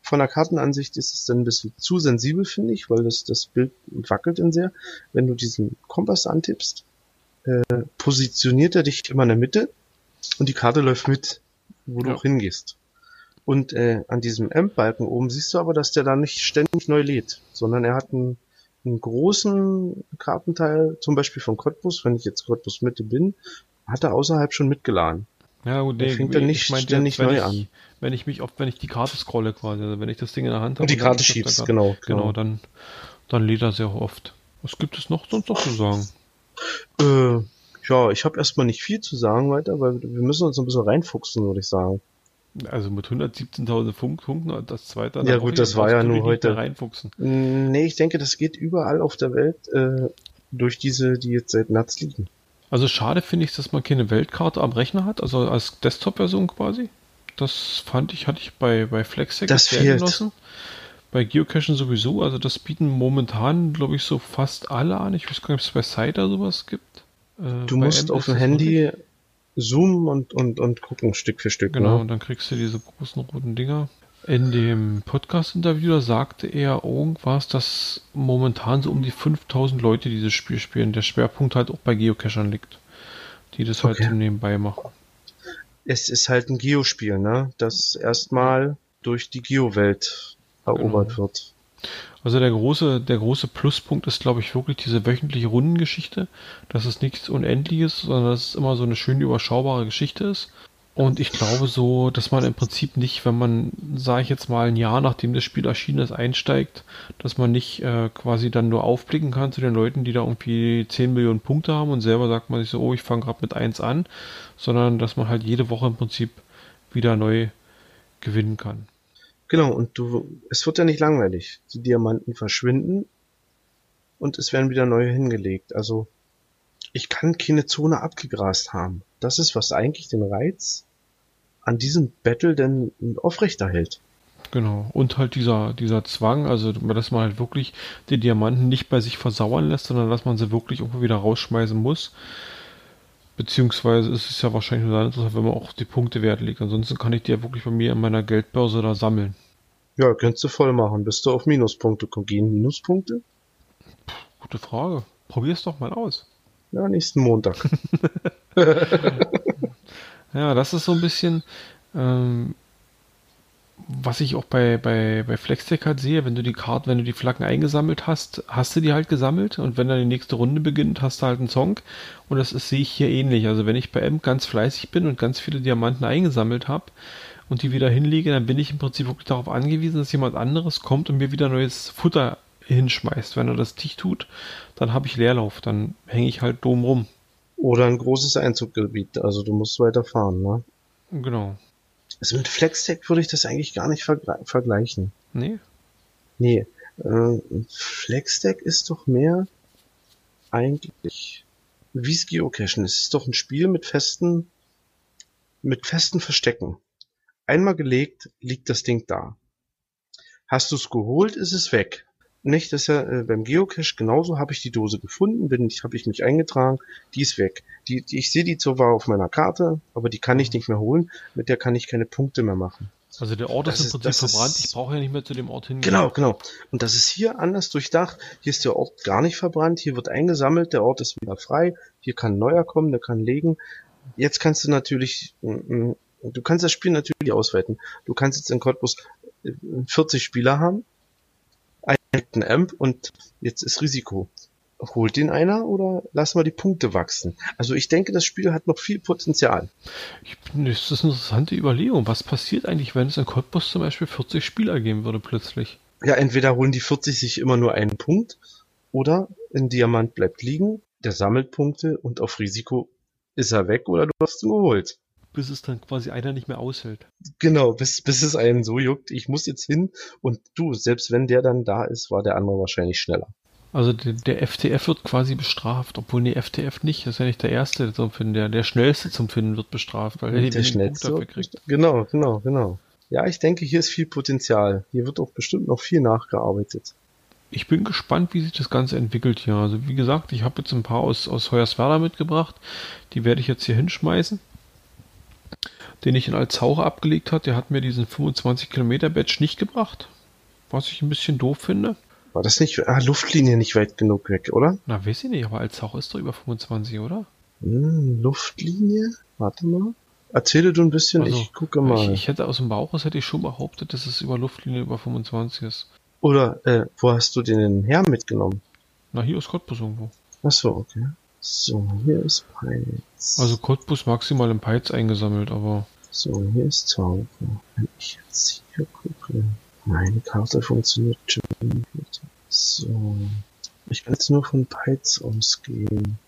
von der Kartenansicht ist es dann ein bisschen zu sensibel, finde ich, weil das, das Bild wackelt dann sehr. Wenn du diesen Kompass antippst, äh, positioniert er dich immer in der Mitte und die Karte läuft mit, wo ja. du auch hingehst. Und äh, an diesem M-Balken oben siehst du aber, dass der da nicht ständig neu lädt, sondern er hat einen, einen großen Kartenteil, zum Beispiel von Cottbus, wenn ich jetzt Cottbus Mitte bin, hat er außerhalb schon mitgeladen. Ja, gut, nee, fängt er nicht ständig neu ich, an. Wenn ich mich, oft, wenn ich die Karte scrolle quasi, also wenn ich das Ding in der Hand habe. Und die Karte schiebst, genau, genau. Genau, dann, dann lädt er sehr oft. Was gibt es noch sonst noch zu sagen? Äh, ja, ich habe erstmal nicht viel zu sagen weiter, weil wir müssen uns ein bisschen reinfuchsen, würde ich sagen. Also mit 117.000 Punkten das zweite. Ja gut, das war ja nur heute. Reinfuchsen. Nee, ich denke, das geht überall auf der Welt äh, durch diese, die jetzt seit März liegen. Also schade finde ich, dass man keine Weltkarte am Rechner hat, also als Desktop-Version quasi. Das fand ich, hatte ich bei, bei Flexec das sehr fehlt. genossen. Bei Geocachen sowieso, also das bieten momentan, glaube ich, so fast alle an. Ich weiß gar nicht, ob es bei Cider sowas gibt. Äh, du musst auf dem Handy zoomen und, und, und gucken Stück für Stück. Genau, ne? und dann kriegst du diese großen roten Dinger. In dem Podcast-Interview sagte er irgendwas, dass momentan so um die 5000 Leute dieses Spiel spielen. Der Schwerpunkt halt auch bei Geocachern liegt, die das halt okay. nebenbei machen. Es ist halt ein Geospiel, ne? Das erstmal durch die Geo-Welt erobert genau. wird. Also der große, der große Pluspunkt ist, glaube ich, wirklich diese wöchentliche Rundengeschichte. Dass es nichts Unendliches, sondern dass es immer so eine schön überschaubare Geschichte ist. Und ich glaube so, dass man im Prinzip nicht, wenn man, sage ich jetzt mal, ein Jahr nachdem das Spiel erschienen ist, einsteigt, dass man nicht äh, quasi dann nur aufblicken kann zu den Leuten, die da irgendwie 10 Millionen Punkte haben und selber sagt man sich so, oh, ich fange gerade mit 1 an, sondern dass man halt jede Woche im Prinzip wieder neu gewinnen kann. Genau, und du, es wird ja nicht langweilig. Die Diamanten verschwinden und es werden wieder neue hingelegt. Also, ich kann keine Zone abgegrast haben. Das ist, was eigentlich den Reiz an diesem Battle denn aufrechterhält. Genau. Und halt dieser, dieser Zwang, also dass man halt wirklich die Diamanten nicht bei sich versauern lässt, sondern dass man sie wirklich irgendwo wieder rausschmeißen muss. Beziehungsweise ist es ja wahrscheinlich nur dann interessant, wenn man auch die Punkte Wert legt. Ansonsten kann ich die ja wirklich bei mir in meiner Geldbörse da sammeln. Ja, könntest du voll machen. Bist du auf Minuspunkte? Gehen Minuspunkte? Gute Frage. Probier's doch mal aus. Ja, nächsten Montag. ja, das ist so ein bisschen, ähm, was ich auch bei, bei, bei Flextech halt sehe, wenn du die Karten, wenn du die Flaggen eingesammelt hast, hast du die halt gesammelt und wenn dann die nächste Runde beginnt, hast du halt einen Song und das ist, sehe ich hier ähnlich. Also wenn ich bei M ganz fleißig bin und ganz viele Diamanten eingesammelt habe und die wieder hinlege, dann bin ich im Prinzip wirklich darauf angewiesen, dass jemand anderes kommt und mir wieder neues Futter hinschmeißt. Wenn er das nicht tut, dann habe ich Leerlauf, dann hänge ich halt dumm rum. Oder ein großes Einzuggebiet, also du musst weiter fahren, ne? Genau. Also mit FlexTech würde ich das eigentlich gar nicht vergle vergleichen. Nee? Nee. Äh, FlexTech ist doch mehr eigentlich wie's Geocachen. Es ist doch ein Spiel mit festen, mit festen Verstecken. Einmal gelegt, liegt das Ding da. Hast du's geholt, ist es weg. Nicht, dass ja äh, beim Geocache genauso habe ich die Dose gefunden, bin ich, habe ich mich eingetragen, die ist weg. Die, die ich sehe die zwar auf meiner Karte, aber die kann ich nicht mehr holen, mit der kann ich keine Punkte mehr machen. Also der Ort Das ist im ist- Prinzip das verbrannt, ist- ich brauche ja nicht mehr zu dem Ort hingehen. Genau, genau. Und das ist hier anders durchdacht. Hier ist der Ort gar nicht verbrannt. Hier wird eingesammelt. Der Ort ist wieder frei. Hier kann ein neuer kommen, der kann legen. Jetzt kannst du natürlich, mm, mm, du kannst das Spiel natürlich ausweiten. Du kannst jetzt in Cottbus äh, 40 Spieler haben, einen Amp und jetzt ist Risiko. Holt den einer oder lassen wir die Punkte wachsen? Also ich denke, das Spiel hat noch viel Potenzial. Ich, das ist eine interessante Überlegung. Was passiert eigentlich, wenn es in Cottbus zum Beispiel 40 Spieler geben würde plötzlich? Ja, entweder holen die 40 sich immer nur einen Punkt oder ein Diamant bleibt liegen, der sammelt Punkte und auf Risiko ist er weg oder du hast ihn geholt. Bis es dann quasi einer nicht mehr aushält. Genau, bis, bis es einen so juckt, ich muss jetzt hin und du, selbst wenn der dann da ist, war der andere wahrscheinlich schneller. Also der, der FTF wird quasi bestraft, obwohl nee, FTF nicht, das ist ja nicht der erste zum Finden, der, der schnellste zum Finden wird bestraft, weil er der wenigen schnellste. Dafür kriegt. Genau, genau, genau. Ja, ich denke, hier ist viel Potenzial. Hier wird auch bestimmt noch viel nachgearbeitet. Ich bin gespannt, wie sich das Ganze entwickelt hier. Also wie gesagt, ich habe jetzt ein paar aus, aus Hoyerswerda mitgebracht. Die werde ich jetzt hier hinschmeißen. Den ich in Alzhauche abgelegt hat, der hat mir diesen 25 Kilometer Badge nicht gebracht. Was ich ein bisschen doof finde. War das nicht, ah, Luftlinie nicht weit genug weg, oder? Na, weiß ich nicht, aber Alzhauche ist doch über 25, oder? Hm, Luftlinie? Warte mal. Erzähle du ein bisschen, Also, ich gucke mal. Ich, ich hätte aus dem Bauch aus hätte ich schon behauptet, dass es über Luftlinie über 25 ist. Oder, äh, wo hast du den her mitgenommen? Na, hier ist Cottbus irgendwo. Ach so, okay. So, hier ist Peitz. Also Cottbus maximal im Peitz eingesammelt, aber So, hier ist Taufe. Wenn ich jetzt hier gucke. Meine Karte funktioniert schon. nicht. So. Ich kann jetzt nur von Peitz ausgehen.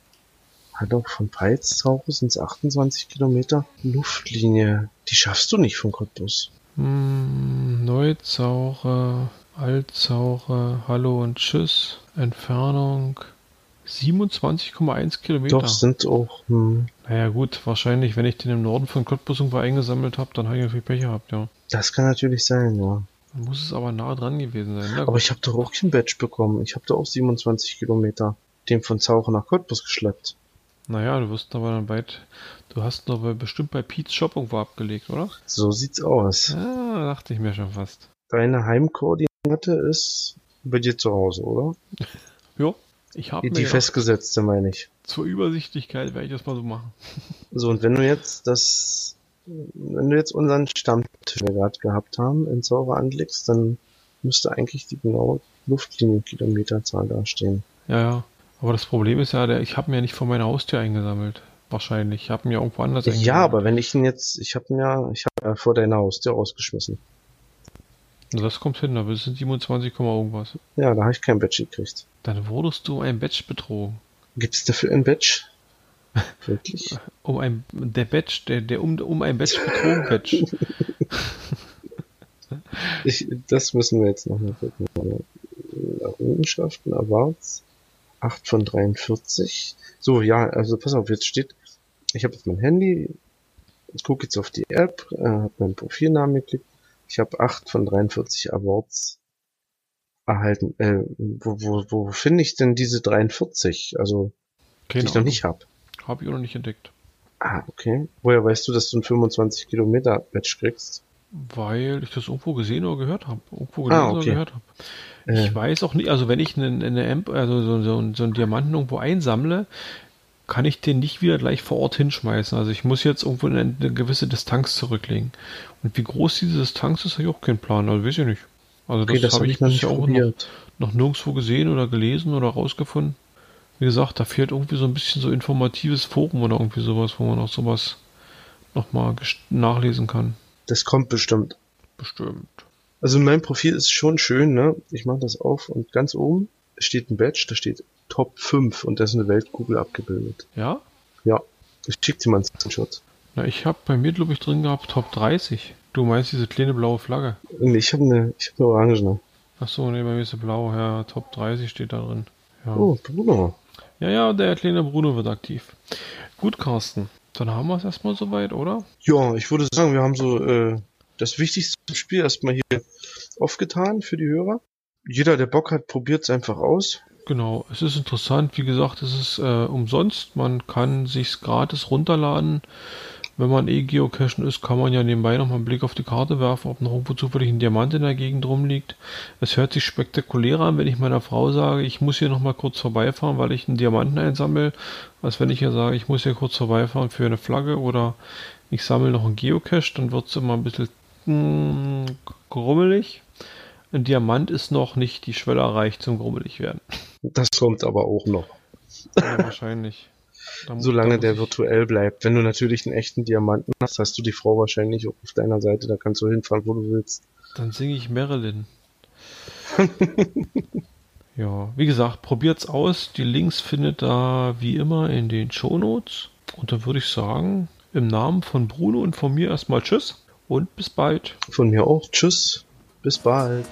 Halt auch von Peitz Tauche sind es 28 Kilometer. Luftlinie. Die schaffst du nicht von Cottbus. Hm, Neuzauche, Altzauche, Hallo und Tschüss, Entfernung 27,1 Kilometer. Doch, sind auch, hm, Naja gut, wahrscheinlich, wenn ich den im Norden von Cottbus irgendwo eingesammelt habe, dann habe ich ja viel Pech gehabt, ja. das kann natürlich sein, ja. Dann muss es aber nah dran gewesen sein. Na Aber ich habe doch auch kein Badge bekommen. Ich habe da auch 27 Kilometer den von Zauche nach Cottbus geschleppt. Naja, du wirst aber dann bald, du hast bei, bestimmt bei Pete's Shop irgendwo abgelegt, oder? So sieht's aus. Ja, dachte ich mir schon fast. Deine Heimkoordinate ist bei dir zu Hause, oder? Ja, ich habe Die, die ja festgesetzte, meine ich. zur Übersichtlichkeit werde ich das mal so machen. So, und wenn du jetzt das, wenn du jetzt unseren Stammtisch, gerade gehabt haben, in Sauber anlegst, dann müsste eigentlich die genaue Luftlinienkilometerzahl dastehen. Ja, ja. Aber das Problem ist ja, der, ich habe mir ja nicht vor meiner Haustür eingesammelt. Wahrscheinlich. Ich habe mir irgendwo anders Ja, eingesammelt. aber wenn ich ihn jetzt, ich habe ihn ja, ich habe ja vor deiner Haustür rausgeschmissen. Das kommt hin, aber es sind 27, Komma irgendwas. Ja, da habe ich kein Badge gekriegt. Dann wurdest du um ein Badge betrogen. Gibt's dafür ein Badge? Wirklich? Um ein, der Badge, der, der um, um ein Badge betrogen Badge. Ich, das müssen wir jetzt noch mal gucken. Errungenschaften, Awards, 8 von 43. So, ja, also pass auf, jetzt steht, ich habe jetzt mein Handy, ich gucke jetzt auf die App, äh, habe meinen Profilnamen geklickt, ich habe 8 von 43 Awards erhalten. Äh, wo, wo, wo finde ich denn diese 43? Also, die Keine ich noch nicht habe. Habe ich auch noch nicht entdeckt. Ah, okay. Woher weißt du, dass du ein 25 Kilometer Badge kriegst? Weil ich das irgendwo gesehen oder gehört habe. Irgendwo gelesen Ah, oder okay. gehört habe. Äh, Ich weiß auch nicht, also wenn ich eine, eine Amp, also so, so, so einen Diamanten irgendwo einsammle, kann ich den nicht wieder gleich vor Ort hinschmeißen. Also ich muss jetzt irgendwo eine, eine gewisse Distanz zurücklegen. Und wie groß diese Distanz ist, habe ich auch keinen Plan. Also weiß ich nicht. Also okay, das habe habe ich noch nicht bisher auch noch, noch nirgendwo gesehen oder gelesen oder rausgefunden. Wie gesagt, da fehlt irgendwie so ein bisschen so informatives Forum oder irgendwie sowas, wo man auch sowas nochmal nachlesen kann. Das kommt bestimmt. Bestimmt. Also mein Profil ist schon schön, ne? Ich mache das auf und ganz oben steht ein Badge, da steht Top 5 und da ist eine Weltkugel abgebildet. Ja? Ja. Ich schick dir mal einen Screenshot. Na, ich habe bei mir, glaube ich, drin gehabt Top 30. Du meinst diese kleine blaue Flagge? Nee, ich habe eine, ich habe eine orangene. Ach so, nee, bei mir ist sie blau. Ja, Top 30 steht da drin. Ja. Oh, Bruno. ja, ja, der kleine Bruno wird aktiv. Gut, Carsten. Dann haben wir es erstmal soweit, oder? Ja, ich würde sagen, wir haben so äh, das Wichtigste zum Spiel erstmal hier aufgetan für die Hörer. Jeder, der Bock hat, probiert es einfach aus. Genau, es ist interessant. Wie gesagt, es ist äh, umsonst. Man kann sich's gratis runterladen. Wenn man eh geocachen ist, kann man ja nebenbei noch mal einen Blick auf die Karte werfen, ob noch irgendwo zufällig ein Diamant in der Gegend rumliegt. Es hört sich spektakulärer an, wenn ich meiner Frau sage, ich muss hier noch mal kurz vorbeifahren, weil ich einen Diamanten einsammle, als wenn ich ihr sage, ich muss hier kurz vorbeifahren für eine Flagge oder ich sammle noch einen Geocache, dann wird's immer ein bisschen mh, grummelig. Ein Diamant ist noch nicht die Schwelle erreicht zum grummelig werden. Das kommt aber auch noch. Ja, wahrscheinlich. Da da Solange der virtuell bleibt. Wenn du natürlich einen echten Diamanten hast, hast du die Frau wahrscheinlich auch auf deiner Seite. Da kannst du hinfahren, wo du willst. Dann singe ich Marilyn. ja, wie gesagt, probiert's aus. Die Links findet ihr wie immer in den Shownotes. Und dann würde ich sagen, im Namen von Bruno und von mir erstmal Tschüss und bis bald. Von mir auch. Tschüss. Bis bald.